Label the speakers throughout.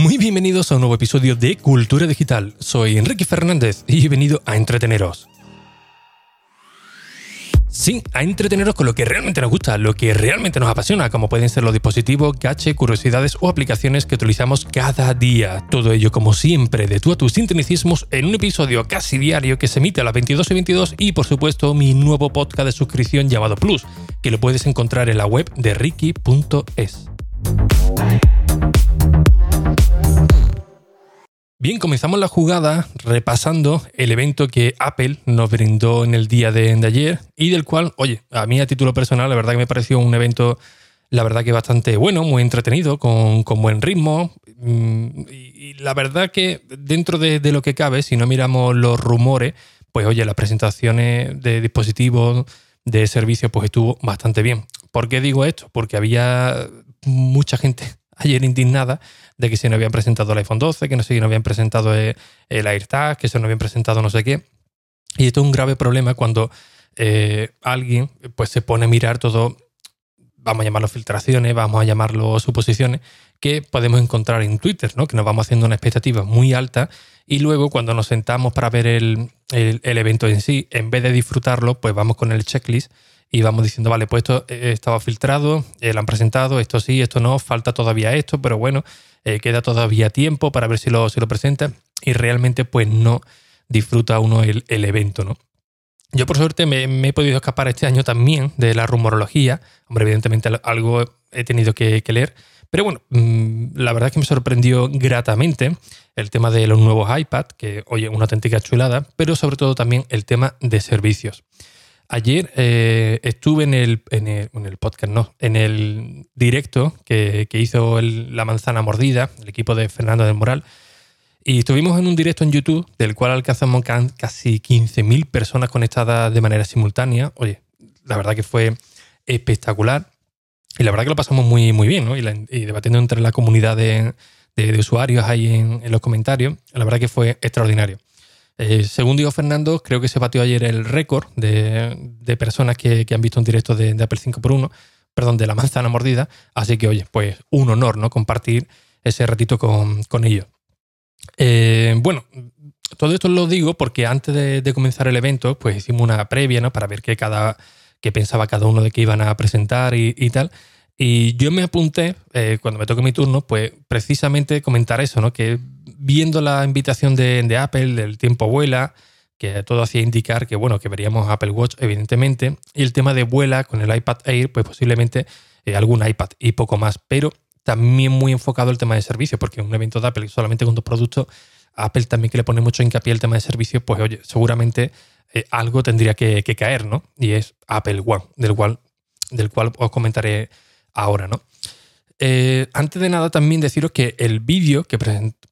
Speaker 1: Muy bienvenidos a un nuevo episodio de Cultura Digital. Soy Enrique Fernández y he venido a entreteneros. Sí, a entreteneros con lo que realmente nos gusta, lo que realmente nos apasiona, como pueden ser los dispositivos, gache, curiosidades o aplicaciones que utilizamos cada día. Todo ello, como siempre, de tú a tus sintonicismos en un episodio casi diario que se emite a las 22 y 22 y, por supuesto, mi nuevo podcast de suscripción llamado Plus, que lo puedes encontrar en la web de ricky.es. Bien, comenzamos la jugada repasando el evento que Apple nos brindó en el día de, ayer y del cual, oye, a mí a título personal, la verdad que me pareció un evento, la verdad que bastante bueno, muy entretenido, con, buen ritmo. Mm, y, la verdad que dentro de, de, lo que cabe, si no miramos los rumores, pues oye, las presentaciones de dispositivos, de servicios, pues estuvo bastante bien. ¿Por qué digo esto? Porque había mucha gente ayer indignada de que se no habían presentado el iPhone 12, que no sé, no habían presentado el AirTag, que se no habían presentado no sé qué. Y esto es un grave problema cuando eh, alguien pues, se pone a mirar todo, vamos a llamarlo filtraciones, vamos a llamarlo suposiciones, que podemos encontrar en Twitter, ¿no? que nos vamos haciendo una expectativa muy alta y luego cuando nos sentamos para ver el, el evento en sí, en vez de disfrutarlo, pues vamos con el checklist y vamos diciendo, vale, pues esto eh, estaba filtrado, eh, lo han presentado, esto sí, esto no, falta todavía esto, pero bueno, eh, queda todavía tiempo para ver si lo, si lo presenta y realmente pues no disfruta uno el, evento, ¿no? Yo por suerte me, he podido escapar este año también de la rumorología, hombre, evidentemente algo he tenido que, leer, pero bueno, mm, la verdad es que me sorprendió gratamente el tema de los nuevos iPad, que oye, una auténtica chulada, pero sobre todo también el tema de servicios. Ayer eh, estuve en el, en el, podcast, no, en el directo que, hizo La Manzana Mordida, el equipo de Fernando del Moral. Y estuvimos en un directo en YouTube, del cual alcanzamos casi 15.000 personas conectadas de manera simultánea. Oye, la verdad que fue espectacular. Y la verdad que lo pasamos muy, muy bien, ¿no? Y, debatiendo entre la comunidad de, usuarios ahí en, en, los comentarios, la verdad que fue extraordinario. Eh, según dijo Fernando, creo que se batió ayer el récord de, personas que, han visto un directo de, Apple 5x1, perdón, de la manzana mordida. Así que, oye, pues un honor, ¿no? Compartir ese ratito con, ellos. Eh, bueno, todo esto lo digo porque antes de, comenzar el evento, pues hicimos una previa, ¿no? Para ver qué, cada, qué pensaba cada uno de qué iban a presentar y, tal. Y yo me apunté, eh, cuando me toque mi turno, pues precisamente comentar eso, ¿no? Que viendo la invitación de, Apple, del tiempo vuela, que todo hacía indicar que, bueno, que veríamos Apple Watch, evidentemente, y el tema de vuela con el iPad Air, pues posiblemente eh, algún iPad y poco más, pero también muy enfocado el tema de servicio, porque un evento de Apple solamente con dos productos, Apple también que le pone mucho hincapié el tema de servicio, pues oye, seguramente eh, algo tendría que, caer, ¿no? Y es Apple One, del cual, del cual os comentaré ahora, ¿no? Eh, antes de nada, también deciros que el vídeo que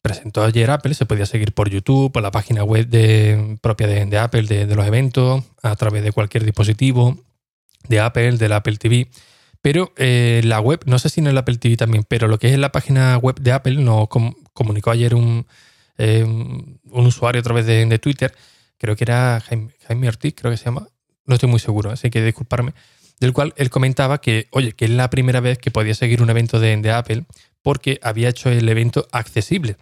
Speaker 1: presentó ayer Apple se podía seguir por YouTube, por la página web de, propia de, Apple, de, los eventos, a través de cualquier dispositivo de Apple, del Apple TV. Pero eh, la web, no sé si en el Apple TV también, pero lo que es la página web de Apple nos comunicó ayer un, eh, un usuario a través de, Twitter, creo que era Jaime, Jaime Ortiz, creo que se llama, no estoy muy seguro, así que disculparme del cual él comentaba que, oye, que es la primera vez que podía seguir un evento de, Apple porque había hecho el evento accesible.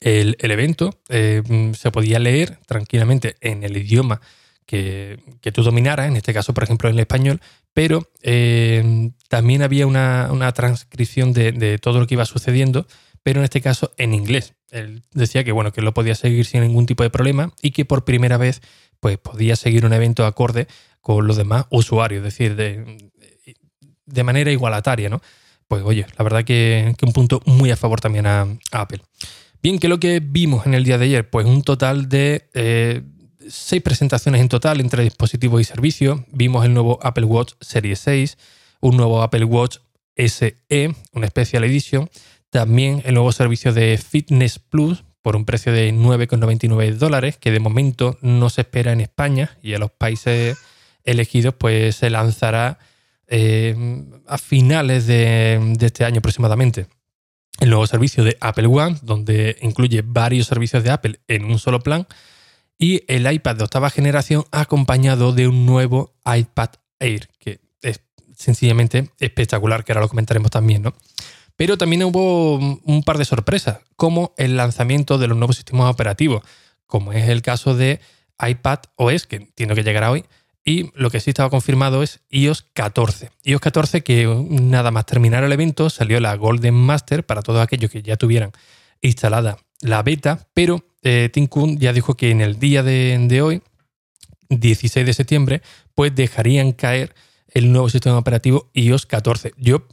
Speaker 1: El, evento eh, se podía leer tranquilamente en el idioma que, tú dominaras, en este caso, por ejemplo, en el español, pero eh, también había una, transcripción de, todo lo que iba sucediendo, pero en este caso en inglés. Él decía que, bueno, que lo podía seguir sin ningún tipo de problema y que por primera vez pues, podía seguir un evento acorde con los demás usuarios, es decir, de, de manera igualataria, ¿no? Pues oye, la verdad que, que un punto muy a favor también a, Apple. Bien, ¿qué es lo que vimos en el día de ayer? Pues un total de eh, seis presentaciones en total entre dispositivos y servicios. Vimos el nuevo Apple Watch Series 6, un nuevo Apple Watch SE, una Special Edition. También el nuevo servicio de Fitness Plus por un precio de 9,99 dólares, que de momento no se espera en España y a los países elegidos, pues se lanzará eh, a finales de, este año aproximadamente. El nuevo servicio de Apple One, donde incluye varios servicios de Apple en un solo plan, y el iPad de octava generación acompañado de un nuevo iPad Air, que es sencillamente espectacular, que ahora lo comentaremos también, ¿no? Pero también hubo un par de sorpresas, como el lanzamiento de los nuevos sistemas operativos, como es el caso de iPad OS, que entiendo que llegará hoy, y lo que sí estaba confirmado es iOS 14. iOS 14 que nada más terminar el evento salió la Golden Master para todos aquellos que ya tuvieran instalada la beta, pero eh, Tim Cook ya dijo que en el día de, hoy, 16 de septiembre, pues dejarían caer el nuevo sistema operativo iOS 14. Yo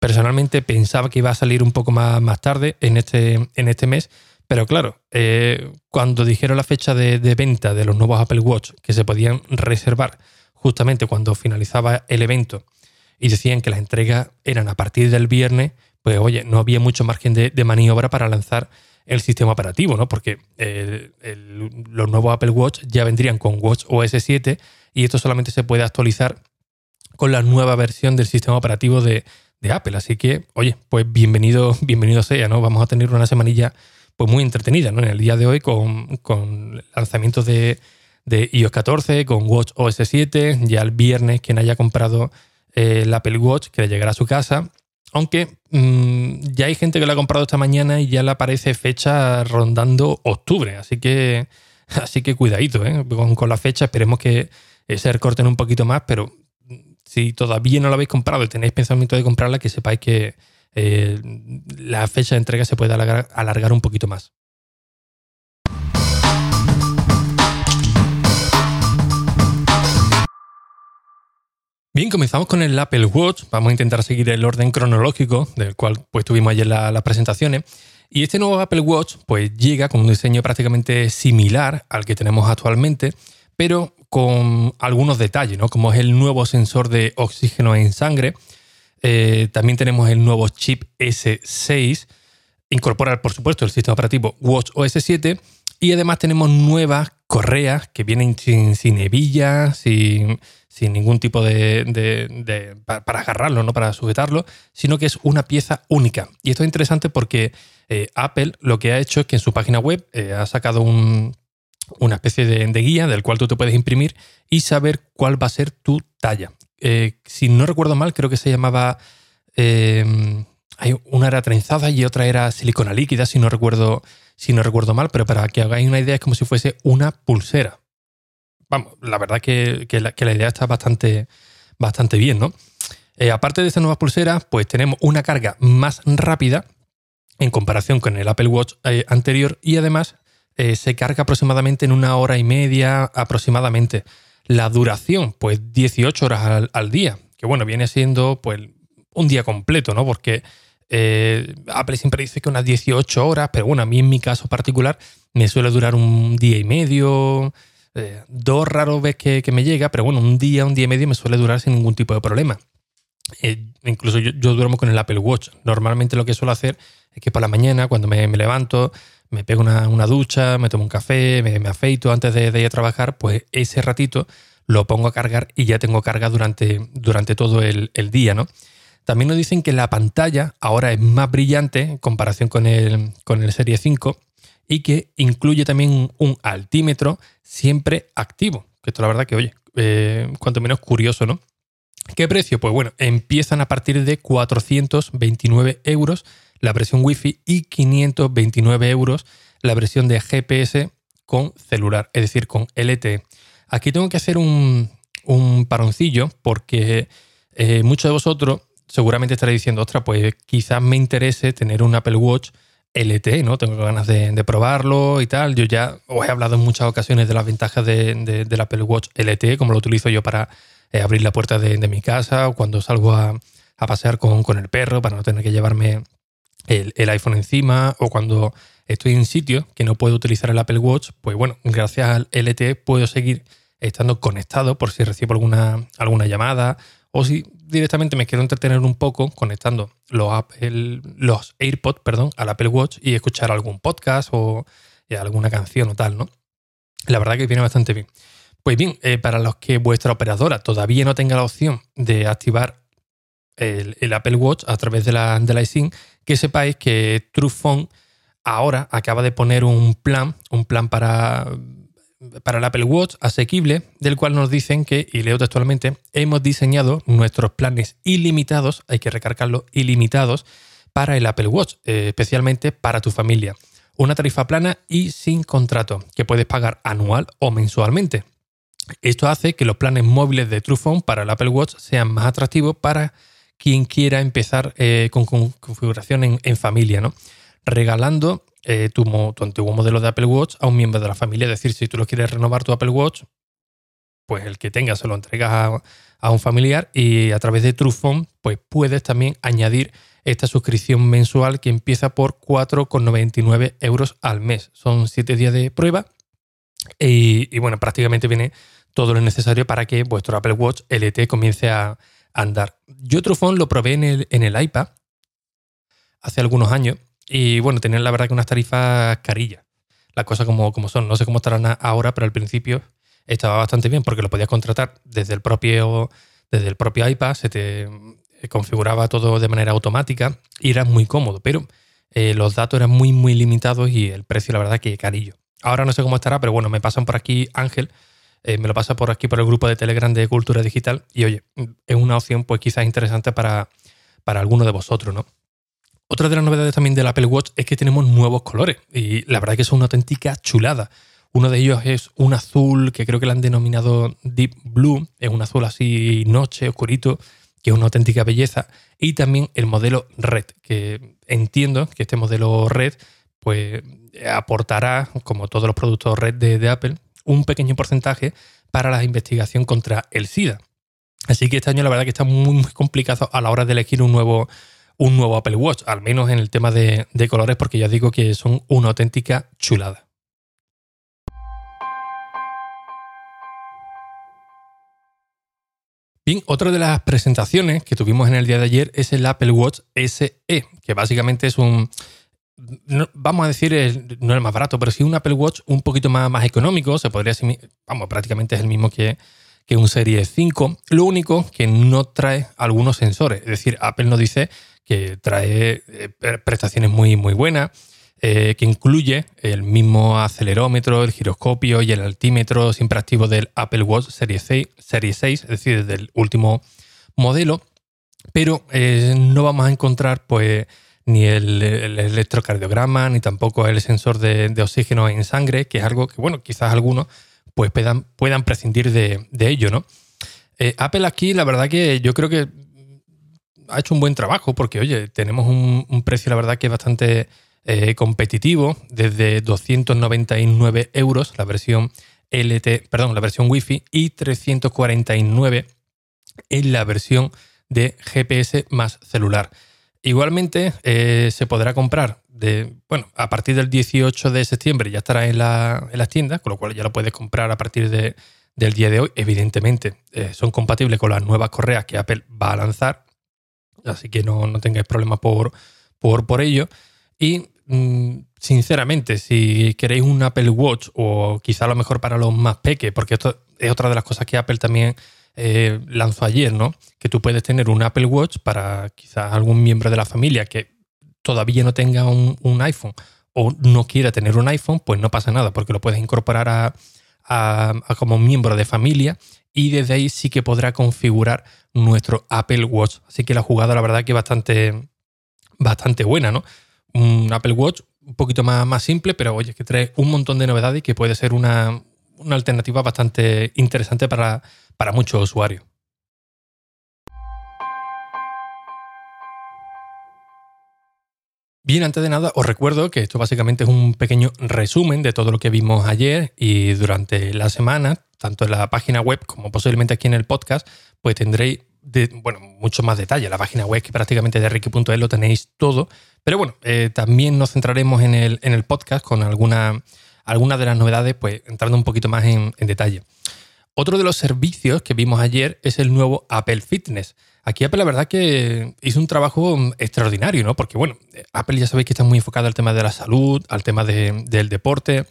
Speaker 1: personalmente pensaba que iba a salir un poco más, más tarde en este, en este mes, pero claro, eh, cuando dijeron la fecha de, venta de los nuevos Apple Watch que se podían reservar justamente cuando finalizaba el evento y decían que las entregas eran a partir del viernes, pues oye, no había mucho margen de, maniobra para lanzar el sistema operativo, ¿no? Porque eh, los nuevos Apple Watch ya vendrían con Watch OS 7 y esto solamente se puede actualizar con la nueva versión del sistema operativo de, de Apple. Así que, oye, pues bienvenido, bienvenido sea, ¿no? Vamos a tener una semanilla pues muy entretenida, ¿no? En el día de hoy con, lanzamientos de, iOS 14, con Watch OS 7, ya el viernes quien haya comprado eh, el Apple Watch que le llegará a su casa. Aunque mm, ya hay gente que lo ha comprado esta mañana y ya le aparece fecha rondando octubre. Así que, así que cuidadito ¿eh? con, la fecha. Esperemos que se recorten un poquito más. Pero si todavía no lo habéis comprado y tenéis pensamiento de comprarla, que sepáis que, eh, la fecha de entrega se puede alargar, un poquito más. Bien, comenzamos con el Apple Watch. Vamos a intentar seguir el orden cronológico del cual pues, tuvimos ayer las presentaciones. Y este nuevo Apple Watch pues, llega con un diseño prácticamente similar al que tenemos actualmente, pero con algunos detalles, ¿no? como es el nuevo sensor de oxígeno en sangre, eh, también tenemos el nuevo chip S6. Incorpora, por supuesto, el sistema operativo Watch OS 7. Y además tenemos nuevas correas que vienen sin, sin hebilla, sin, ningún tipo de, para agarrarlo, no para sujetarlo, sino que es una pieza única. Y esto es interesante porque eh, Apple lo que ha hecho es que en su página web eh, ha sacado una especie de, guía del cual tú te puedes imprimir y saber cuál va a ser tu talla. Eh, si no recuerdo mal, creo que se llamaba. Eh, una era trenzada y otra era silicona líquida, si no recuerdo, si no recuerdo mal, pero para que hagáis una idea es como si fuese una pulsera. Vamos, la verdad que, la, idea está bastante, bastante bien, ¿no? Eh, aparte de estas nuevas pulseras, pues tenemos una carga más rápida en comparación con el Apple Watch anterior y además se carga aproximadamente en una hora y media aproximadamente. La duración, pues 18 horas al, día, que bueno, viene siendo pues un día completo, ¿no? Porque eh, Apple siempre dice que unas 18 horas, pero bueno, a mí en mi caso particular me suele durar un día y medio, eh, dos raros veces que, me llega, pero bueno, un día, un día y medio me suele durar sin ningún tipo de problema. Eh, incluso yo, duermo con el Apple Watch. Normalmente lo que suelo hacer es que por la mañana, cuando me levanto, me pego una, ducha, me tomo un café, me, afeito antes de, ir a trabajar, pues ese ratito lo pongo a cargar y ya tengo carga durante, durante todo el, día, ¿no? También nos dicen que la pantalla ahora es más brillante en comparación con el, con el Serie 5 y que incluye también un altímetro siempre activo. Que esto la verdad que, oye, eh, cuanto menos curioso, ¿no? ¿Qué precio? Pues bueno, empiezan a partir de 429 euros la versión Wi-Fi y 529 euros la versión de GPS con celular, es decir, con LTE. Aquí tengo que hacer un, un paroncillo porque eh, muchos de vosotros seguramente estaréis diciendo, ostras, pues quizás me interese tener un Apple Watch LTE, ¿no? Tengo ganas de, probarlo y tal. Yo ya os he hablado en muchas ocasiones de las ventajas de, del Apple Watch LTE, como lo utilizo yo para eh, abrir la puerta de, mi casa o cuando salgo a, a pasear con, con, el perro para no tener que llevarme el, iPhone encima o cuando estoy en sitio que no puedo utilizar el Apple Watch, pues bueno, gracias al LTE puedo seguir estando conectado por si recibo alguna, alguna llamada o si directamente me quiero entretener un poco conectando los, los AirPods perdón, al Apple Watch y escuchar algún podcast o alguna canción o tal, ¿no? La verdad que viene bastante bien. Pues bien, eh, para los que vuestra operadora todavía no tenga la opción de activar el, Apple Watch a través de la, de la que sepáis que Truephone ahora acaba de poner un plan, un plan para, para el Apple Watch asequible, del cual nos dicen que, y leo textualmente, hemos diseñado nuestros planes ilimitados, hay que recargarlo, ilimitados, para el Apple Watch, eh, especialmente para tu familia. Una tarifa plana y sin contrato, que puedes pagar anual o mensualmente. Esto hace que los planes móviles de Truephone para el Apple Watch sean más atractivos para quien quiera empezar eh, con, configuración en, familia, ¿no? Regalando eh, tu, antiguo modelo de Apple Watch a un miembro de la familia. Es decir, si tú lo quieres renovar tu Apple Watch, pues el que tengas se lo entregas a, un familiar y a través de Truephone, pues puedes también añadir esta suscripción mensual que empieza por 4,99 euros al mes. Son 7 días de prueba y, y, bueno, prácticamente viene todo lo necesario para que vuestro Apple Watch LT comience a, andar. Yo Trufón lo probé en el, en el iPad hace algunos años y bueno, tenían la verdad que unas tarifas carillas. Las cosas como, como son. No sé cómo estarán ahora, pero al principio estaba bastante bien porque lo podías contratar desde el propio, desde el propio iPad, se te configuraba todo de manera automática y era muy cómodo, pero eh, los datos eran muy, muy limitados y el precio, la verdad, que carillo. Ahora no sé cómo estará, pero bueno, me pasan por aquí Ángel, eh, me lo pasa por aquí por el grupo de Telegram de Cultura Digital y oye, es una opción pues quizás interesante para, para alguno de vosotros, ¿no? Otra de las novedades también del Apple Watch es que tenemos nuevos colores y la verdad que son una auténtica chulada. Uno de ellos es un azul que creo que lo han denominado Deep Blue, es un azul así noche, oscurito, que es una auténtica belleza. Y también el modelo Red, que entiendo que este modelo Red pues aportará, como todos los productos Red de Apple, un pequeño porcentaje para la investigación contra el SIDA. Así que este año la verdad que está muy, complicado a la hora de elegir un nuevo, un nuevo Apple Watch, al menos en el tema de, de colores, porque ya digo que son una auténtica chulada. Bien, otra de las presentaciones que tuvimos en el día de ayer es el Apple Watch SE, que básicamente es un, vamos a decir, no el más barato, pero sí un Apple Watch un poquito más, más económico, se podría vamos, prácticamente es el mismo que, que un Serie 5. Lo único que no trae algunos sensores, es decir, Apple nos dice que trae eh, prestaciones muy, muy buenas, eh, que incluye el mismo acelerómetro, el giroscopio y el altímetro siempre activo del Apple Watch Serie 6, Serie 6 es decir, del último modelo, pero eh, no vamos a encontrar pues ni el, electrocardiograma, ni tampoco el sensor de, oxígeno en sangre, que es algo que, bueno, quizás algunos pues puedan, puedan prescindir de, ello, ¿no? Eh, Apple aquí, la verdad que yo creo que ha hecho un buen trabajo, porque, oye, tenemos un, precio, la verdad que bastante eh, competitivo, desde 299 euros la versión LT, perdón, la versión Wi-Fi y 349 en la versión de GPS más celular. Igualmente, eh, se podrá comprar de, bueno, a partir del 18 de septiembre ya estará en, las tiendas, con lo cual ya lo puedes comprar a partir de, del día de hoy. Evidentemente, eh, son compatibles con las nuevas correas que Apple va a lanzar, así que no, no tengáis problemas por, por, por ello. Y mm, sinceramente, si queréis un Apple Watch o quizá a lo mejor para los más pequeños, porque esto es otra de las cosas que Apple también eh, lanzó ayer, ¿no? Que tú puedes tener un Apple Watch para quizás algún miembro de la familia que todavía no tenga un, iPhone o no quiera tener un iPhone, pues no pasa nada, porque lo puedes incorporar a, como miembro de familia y desde ahí sí que podrá configurar nuestro Apple Watch. Así que la jugada, la verdad, que bastante, bastante buena, ¿no? Un Apple Watch un poquito más, más simple, pero oye, que trae un montón de novedades y que puede ser una, una alternativa bastante interesante para, para muchos usuarios. Bien, antes de nada, os recuerdo que esto básicamente es un pequeño resumen de todo lo que vimos ayer y durante la semana, tanto en la página web como posiblemente aquí en el podcast, pues tendréis bueno, mucho más detalle. La página web que prácticamente de Ricky.es lo tenéis todo. Pero bueno, eh, también nos centraremos en el, en el podcast con alguna, algunas de las novedades, pues entrando un poquito más en detalle. Otro de los servicios que vimos ayer es el nuevo Apple Fitness. Aquí Apple la verdad que hizo un trabajo extraordinario, ¿no? Porque bueno, Apple ya sabéis que está muy enfocado al tema de la salud, al tema del deporte.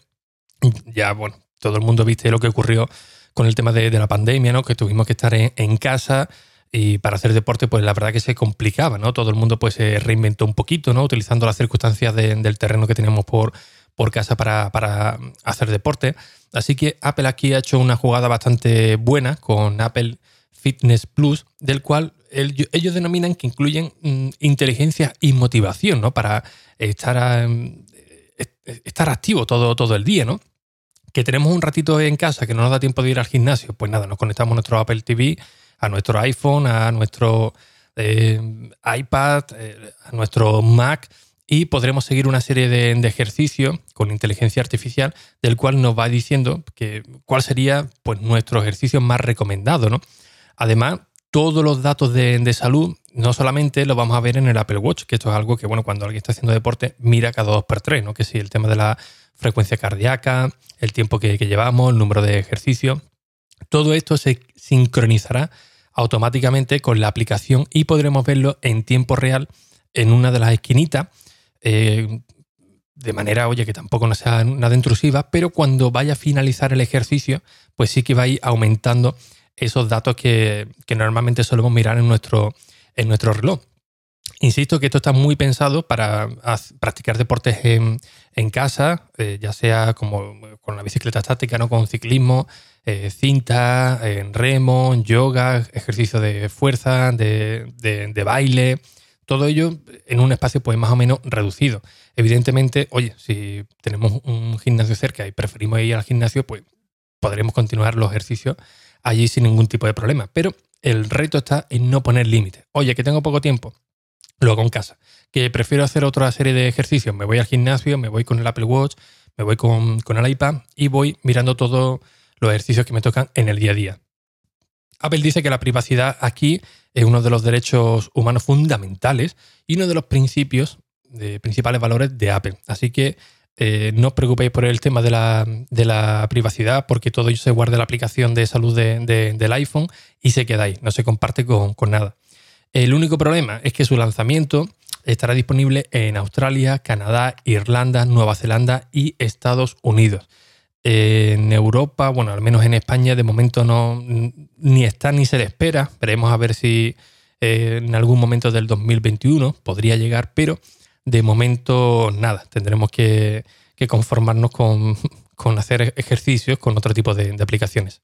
Speaker 1: Ya, bueno, todo el mundo viste lo que ocurrió con el tema de, la pandemia, ¿no? Que tuvimos que estar en, casa y para hacer deporte, pues la verdad que se complicaba, ¿no? Todo el mundo pues se reinventó un poquito, ¿no? Utilizando las circunstancias del terreno que teníamos por, por casa para, para, hacer deporte. Así que Apple aquí ha hecho una jugada bastante buena con Apple Fitness Plus, del cual ellos denominan que incluyen mm, inteligencia y motivación, ¿no? Para estar, estar activo todo, todo el día, ¿no? Que tenemos un ratito en casa que no nos da tiempo de ir al gimnasio, pues nada, nos conectamos a nuestro Apple TV, a nuestro iPhone, a nuestro eh, iPad, eh, a nuestro Mac y podremos seguir una serie de, ejercicios con inteligencia artificial del cual nos va diciendo que, cuál sería pues, nuestro ejercicio más recomendado. ¿no? Además, todos los datos de, salud no solamente los vamos a ver en el Apple Watch, que esto es algo que, bueno, cuando alguien está haciendo deporte, mira cada dos por tres, ¿no? Que sí, el tema de la frecuencia cardíaca, el tiempo que, que llevamos, el número de ejercicios. Todo esto se sincronizará automáticamente con la aplicación y podremos verlo en tiempo real en una de las esquinitas eh, de manera, oye, que tampoco no sea nada intrusiva, pero cuando vaya a finalizar el ejercicio, pues sí que va a ir aumentando esos datos que, normalmente solemos mirar en nuestro, en nuestro reloj. Insisto que esto está muy pensado para practicar deportes en, casa, eh, ya sea como con la bicicleta estática, ¿no? con ciclismo, eh, cinta, en remo, yoga, ejercicio de fuerza, de, de baile, todo ello en un espacio pues más o menos reducido. Evidentemente, oye, si tenemos un gimnasio cerca y preferimos ir al gimnasio, pues podremos continuar los ejercicios allí sin ningún tipo de problema. Pero el reto está en no poner límites. Oye, que tengo poco tiempo, lo hago en casa. Que prefiero hacer otra serie de ejercicios, me voy al gimnasio, me voy con el Apple Watch, me voy con, con el iPad y voy mirando todos los ejercicios que me tocan en el día a día. Apple dice que la privacidad aquí es uno de los derechos humanos fundamentales y uno de los principios, de principales valores de Apple. Así que eh, no os preocupéis por el tema de la, privacidad, porque todo ello se guarda en la aplicación de salud del iPhone y se queda ahí, no se comparte con, con nada. El único problema es que su lanzamiento estará disponible en Australia, Canadá, Irlanda, Nueva Zelanda y Estados Unidos en Europa, bueno, al menos en España, de momento no ni está ni se le espera. Veremos a ver si eh, en algún momento del 2021 podría llegar, pero de momento nada. Tendremos que, conformarnos con, hacer ejercicios con otro tipo de, de aplicaciones.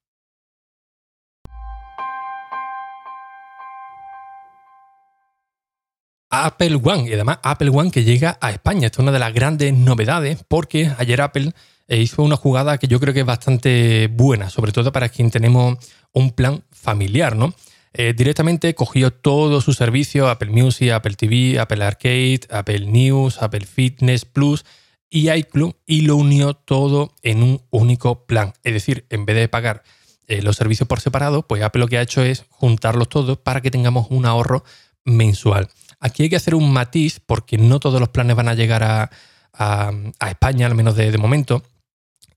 Speaker 1: Apple One y además Apple One que llega a España. Esta es una de las grandes novedades porque ayer Apple e hizo una jugada que yo creo que es bastante buena, sobre todo para quien tenemos un plan familiar, ¿no? Eh, directamente cogió todo su servicio, Apple Music, Apple TV, Apple Arcade, Apple News, Apple Fitness Plus y iClub y lo unió todo en un único plan. Es decir, en vez de pagar eh, los servicios por separado, pues Apple lo que ha hecho es juntarlos todos para que tengamos un ahorro mensual. Aquí hay que hacer un matiz porque no todos los planes van a llegar a, España, al menos de momento.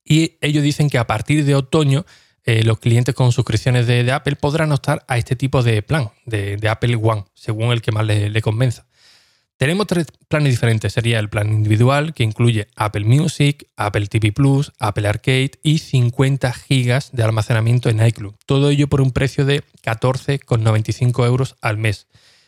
Speaker 1: Y ellos dicen que a partir de otoño eh, los clientes con suscripciones de, Apple podrán optar a este tipo de plan, de, Apple One, según el que más le, convenza. Tenemos tres planes diferentes. Sería el plan individual, que incluye Apple Music, Apple TV Plus, Apple Arcade y 50 gigas de almacenamiento en iCloud. Todo ello por un precio de 14,95 euros al mes.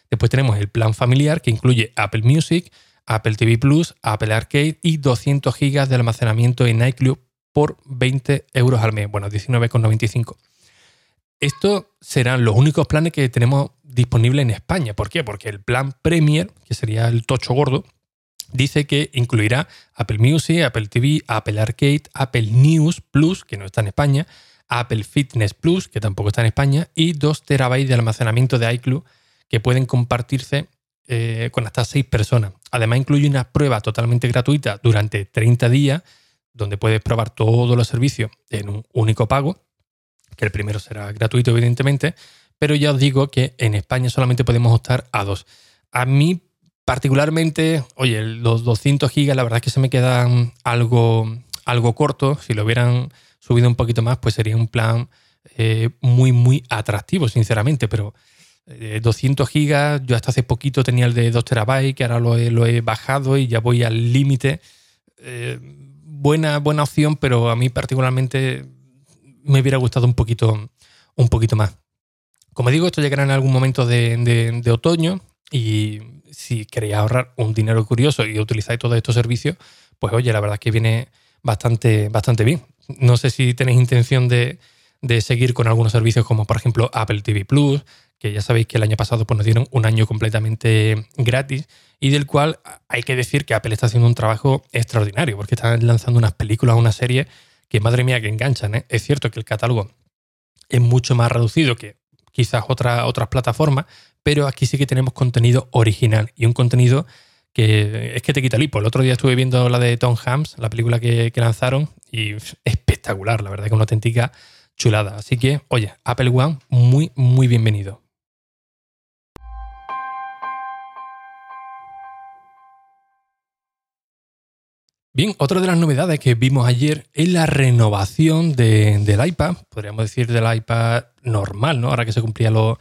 Speaker 1: Después tenemos el plan familiar, que incluye Apple Music, Apple TV Plus, Apple Arcade y 200 gigas de almacenamiento en iCloud por 20 euros al mes, bueno, 19,95. Estos serán los únicos planes que tenemos disponibles en España. ¿Por qué? Porque el plan Premier, que sería el tocho gordo, dice que incluirá Apple Music, Apple TV, Apple Arcade, Apple News Plus, que no está en España, Apple Fitness Plus, que tampoco está en España, y 2 terabytes de almacenamiento de iCloud que pueden compartirse eh, con hasta 6 personas. Además, incluye una prueba totalmente gratuita durante 30 días donde puedes probar todos los servicios en un único pago, que el primero será gratuito, evidentemente, pero ya os digo que en España solamente podemos optar a dos. A mí, particularmente, oye, los 200 gigas, la verdad es que se me quedan algo, algo corto. Si lo hubieran subido un poquito más, pues sería un plan eh, muy, muy atractivo, sinceramente, pero 200 eh, gigas, yo hasta hace poquito tenía el de 2 terabytes, que ahora lo he, bajado y ya voy al límite. Eh, buena, buena opción, pero a mí particularmente me hubiera gustado un poquito, un poquito más. Como digo, esto llegará en algún momento de, otoño y si queréis ahorrar un dinero curioso y utilizáis todos estos servicios, pues oye, la verdad es que viene bastante, bastante bien. No sé si tenéis intención de, de seguir con algunos servicios como por ejemplo Apple TV Plus, que ya sabéis que el año pasado pues, nos dieron un año completamente gratis y del cual hay que decir que Apple está haciendo un trabajo extraordinario porque están lanzando unas películas, una serie que madre mía que enganchan. ¿eh? Es cierto que el catálogo es mucho más reducido que quizás otra, otras plataformas, pero aquí sí que tenemos contenido original y un contenido que es que te quita el hipo. El otro día estuve viendo la de Tom Hanks, la película que, que lanzaron, y espectacular, la verdad que una auténtica chulada. Así que, oye, Apple One, muy, muy bienvenido. Bien, otra de las novedades que vimos ayer es la renovación del iPad, podríamos decir del iPad normal, ¿no? Ahora que se cumplían los,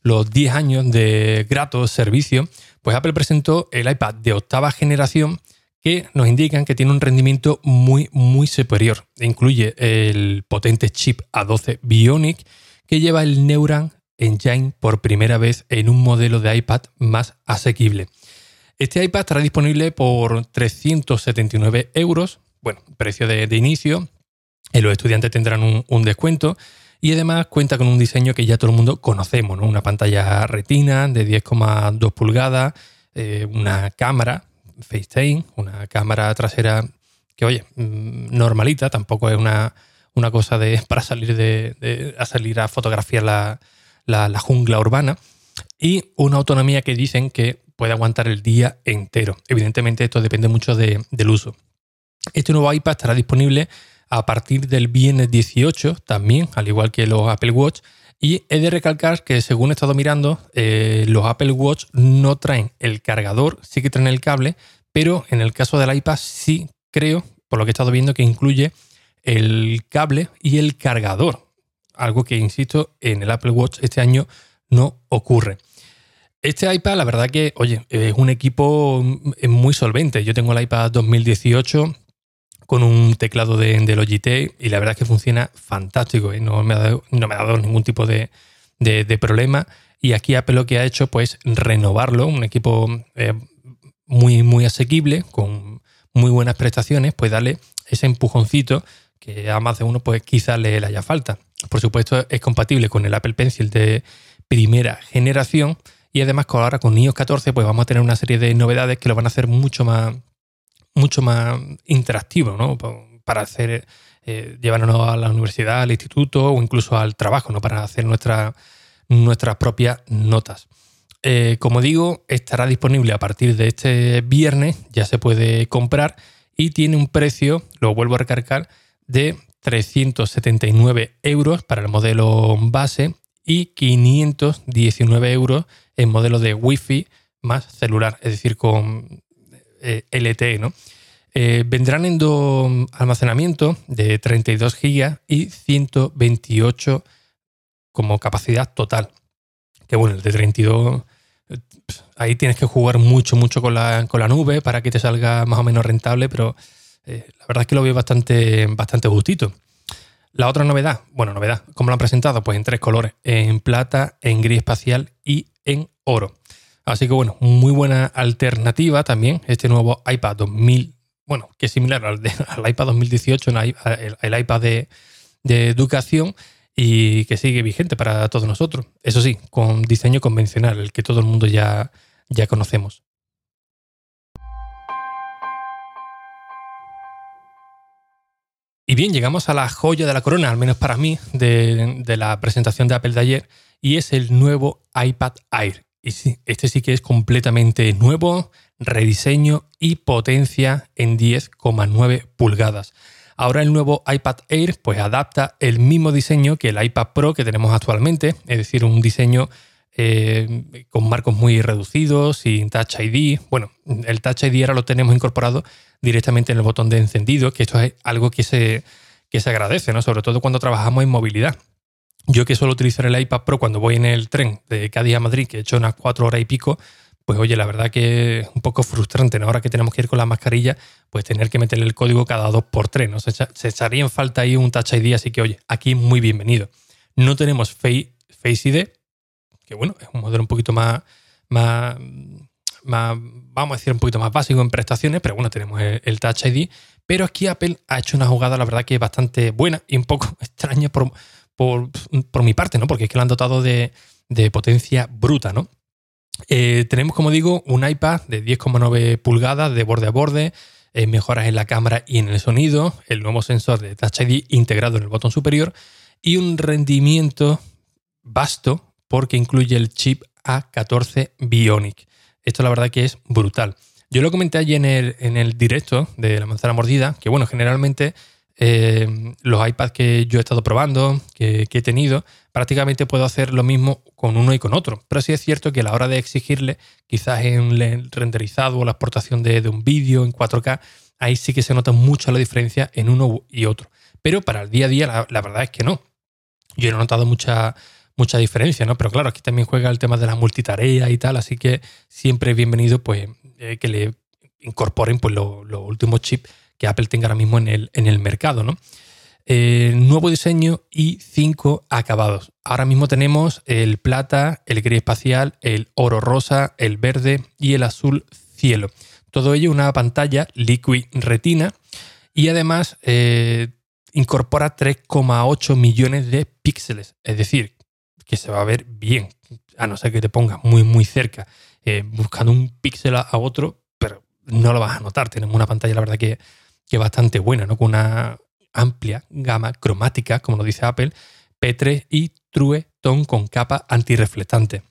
Speaker 1: los 10 años de grato servicio, pues Apple presentó el iPad de octava generación que nos indican que tiene un rendimiento muy, muy superior. Incluye el potente chip A12 Bionic que lleva el Neuron Engine por primera vez en un modelo de iPad más asequible. Este iPad estará disponible por 379 euros, bueno, precio de, inicio. Y los estudiantes tendrán un, descuento. Y además cuenta con un diseño que ya todo el mundo conocemos, ¿no? Una pantalla retina de 10,2 pulgadas, eh, una cámara FaceTime, una cámara trasera que, oye, mm, normalita, tampoco es una, una cosa de, para salir, de, a salir a fotografiar la, la, jungla urbana. Y una autonomía que dicen que puede aguantar el día entero. Evidentemente esto depende mucho del uso. Este nuevo iPad estará disponible a partir del viernes 18 también, al igual que los Apple Watch. Y he de recalcar que según he estado mirando, eh, los Apple Watch no traen el cargador, sí que traen el cable, pero en el caso del iPad sí creo, por lo que he estado viendo, que incluye el cable y el cargador. Algo que, insisto, en el Apple Watch este año no ocurre. Este iPad, la verdad que, oye, es un equipo muy solvente. Yo tengo el iPad 2018 con un teclado de, Logitech y la verdad es que funciona fantástico. ¿eh? No, me ha dado, no, me ha dado, ningún tipo de, problema. Y aquí Apple lo que ha hecho, pues, renovarlo. Un equipo eh, muy, muy asequible, con muy buenas prestaciones, pues darle ese empujoncito que a más de uno, pues, quizás le, le haya falta. Por supuesto, es compatible con el Apple Pencil de primera generación y además ahora con iOS 14 pues vamos a tener una serie de novedades que lo van a hacer mucho más, mucho más interactivo, ¿no? Para hacer, eh, llevarnos a la universidad, al instituto o incluso al trabajo, ¿no? Para hacer nuestra, nuestras propias notas. Eh, como digo, estará disponible a partir de este viernes, ya se puede comprar y tiene un precio, lo vuelvo a recargar, de 379 euros para el modelo base y 519 euros en modelo de Wi-Fi más celular, es decir, con eh, LTE, ¿no? Eh, vendrán en dos almacenamientos de 32 GB y 128 como capacidad total. Que bueno, el de 32, ahí tienes que jugar mucho, mucho con la, con la nube para que te salga más o menos rentable, pero eh, la verdad es que lo veo bastante, bastante gustito. La otra novedad, bueno, novedad, ¿cómo lo han presentado? Pues en tres colores, en plata, en gris espacial y en oro. Así que bueno, muy buena alternativa también este nuevo iPad 2000, bueno, que es similar al, iPad 2018, el, iPad de, educación y que sigue vigente para todos nosotros. Eso sí, con diseño convencional, el que todo el mundo ya, ya conocemos. Y bien, llegamos a la joya de la corona, al menos para mí, de, la presentación de Apple de ayer, y es el nuevo iPad Air. Este sí que es completamente nuevo, rediseño y potencia en 10,9 pulgadas. Ahora el nuevo iPad Air pues adapta el mismo diseño que el iPad Pro que tenemos actualmente, es decir, un diseño eh, con marcos muy reducidos, sin Touch ID. Bueno, el Touch ID ahora lo tenemos incorporado directamente en el botón de encendido, que esto es algo que se, que se agradece, ¿no? sobre todo cuando trabajamos en movilidad. Yo que suelo utilizar el iPad Pro cuando voy en el tren de Cádiz a Madrid, que he hecho unas cuatro horas y pico, pues oye, la verdad que es un poco frustrante, ¿no? Ahora que tenemos que ir con la mascarilla, pues tener que meterle el código cada dos por tres, ¿no? Se, se echaría en falta ahí un Touch ID, así que oye, aquí muy bienvenido. No tenemos Face, Face ID, que bueno, es un modelo un poquito más, más, vamos a decir, un poquito más básico en prestaciones, pero bueno, tenemos el, Touch ID. Pero aquí Apple ha hecho una jugada, la verdad, que es bastante buena y un poco extraña por, por, mi parte, ¿no? Porque es que lo han dotado de, potencia bruta, ¿no? Eh, tenemos, como digo, un iPad de 10,9 pulgadas de borde a borde, eh, mejoras en la cámara y en el sonido, el nuevo sensor de Touch ID integrado en el botón superior y un rendimiento vasto porque incluye el chip A14 Bionic. Esto la verdad que es brutal. Yo lo comenté allí en el, en el directo de la manzana mordida, que bueno, generalmente eh, los iPads que yo he estado probando, que, he tenido, prácticamente puedo hacer lo mismo con uno y con otro. Pero sí es cierto que a la hora de exigirle, quizás en el renderizado o la exportación de, un vídeo en 4K, ahí sí que se nota mucho la diferencia en uno y otro. Pero para el día a día, la, verdad es que no. Yo no he notado mucha, mucha diferencia, ¿no? Pero claro, aquí también juega el tema de la multitarea y tal, así que siempre es bienvenido pues, eh, que le incorporen pues, los últimos chips que Apple tenga ahora mismo en el, en el mercado. ¿no? Eh, nuevo diseño y cinco acabados. Ahora mismo tenemos el plata, el gris espacial, el oro rosa, el verde y el azul cielo. Todo ello una pantalla Liquid Retina y además eh, incorpora 3,8 millones de píxeles. Es decir, que se va a ver bien, a no ser que te pongas muy muy cerca eh, buscando un píxel a otro, pero no lo vas a notar. Tenemos una pantalla, la verdad que que bastante buena, ¿no? Con una amplia gama cromática, como lo dice Apple, P3 y True Tone con capa antirreflectante.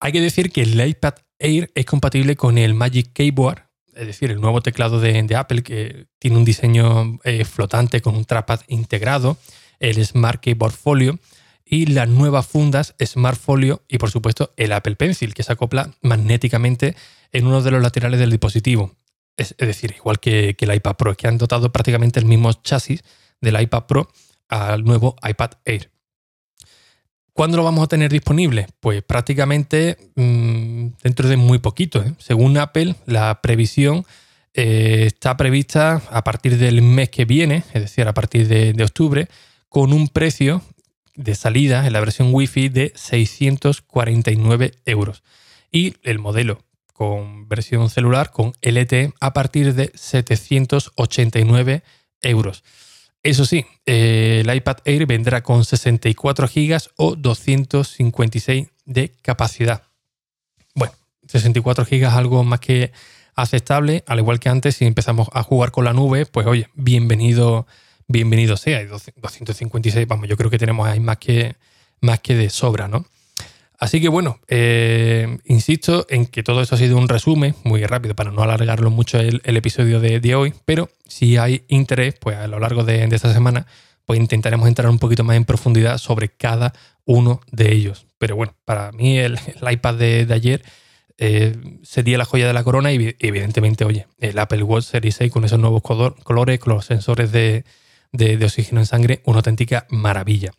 Speaker 1: Hay que decir que el iPad Air es compatible con el Magic Keyboard, es decir, el nuevo teclado de, Apple que tiene un diseño eh, flotante con un trackpad integrado, el Smart Keyboard Folio y las nuevas fundas Smart Folio y por supuesto el Apple Pencil que se acopla magnéticamente en uno de los laterales del dispositivo. Es, decir, igual que, el iPad Pro, que han dotado prácticamente el mismo chasis del iPad Pro al nuevo iPad Air. ¿Cuándo lo vamos a tener disponible? Pues prácticamente mm, dentro de muy poquito. ¿eh? Según Apple, la previsión eh, está prevista a partir del mes que viene, es decir, a partir de, de octubre, con un precio de salida en la versión Wi-Fi de 649 euros. Y el modelo con versión celular con LTE a partir de 789 euros. Eso sí, eh, el iPad Air vendrá con 64 GB o 256 de capacidad. Bueno, 64 GB algo más que aceptable, al igual que antes, si empezamos a jugar con la nube, pues oye, bienvenido, bienvenido sea. 256, vamos, yo creo que tenemos ahí más que, más que de sobra, ¿no? Así que bueno, eh, insisto en que todo esto ha sido un resumen muy rápido para no alargarlo mucho el, episodio de, hoy, pero si hay interés, pues a lo largo de, esta semana, pues intentaremos entrar un poquito más en profundidad sobre cada uno de ellos. Pero bueno, para mí el, iPad de, ayer eh, sería la joya de la corona y evidentemente, oye, el Apple Watch Series 6 con esos nuevos colores, con los sensores de oxígeno en sangre, una auténtica maravilla.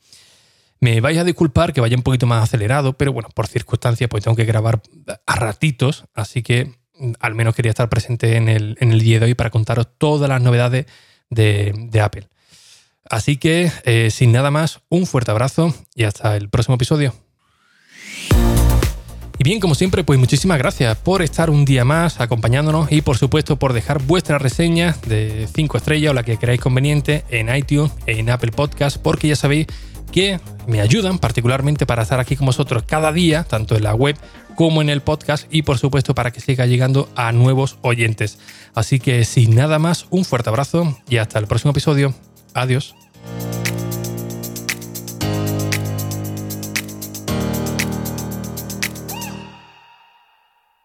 Speaker 1: Me vais a disculpar que vaya un poquito más acelerado, pero bueno, por circunstancias pues tengo que grabar a ratitos, así que mm, al menos quería estar presente en el, en el día de hoy para contaros todas las novedades de, Apple. Así que, eh, sin nada más, un fuerte abrazo y hasta el próximo episodio. Y bien, como siempre, pues muchísimas gracias por estar un día más acompañándonos y por supuesto por dejar vuestra reseña de 5 estrellas o la que queráis conveniente en iTunes, en Apple Podcast, porque ya sabéis que me ayudan particularmente para estar aquí con vosotros cada día, tanto en la web como en el podcast y por supuesto para que siga llegando a nuevos oyentes. Así que sin nada más, un fuerte abrazo y hasta el próximo episodio. Adiós.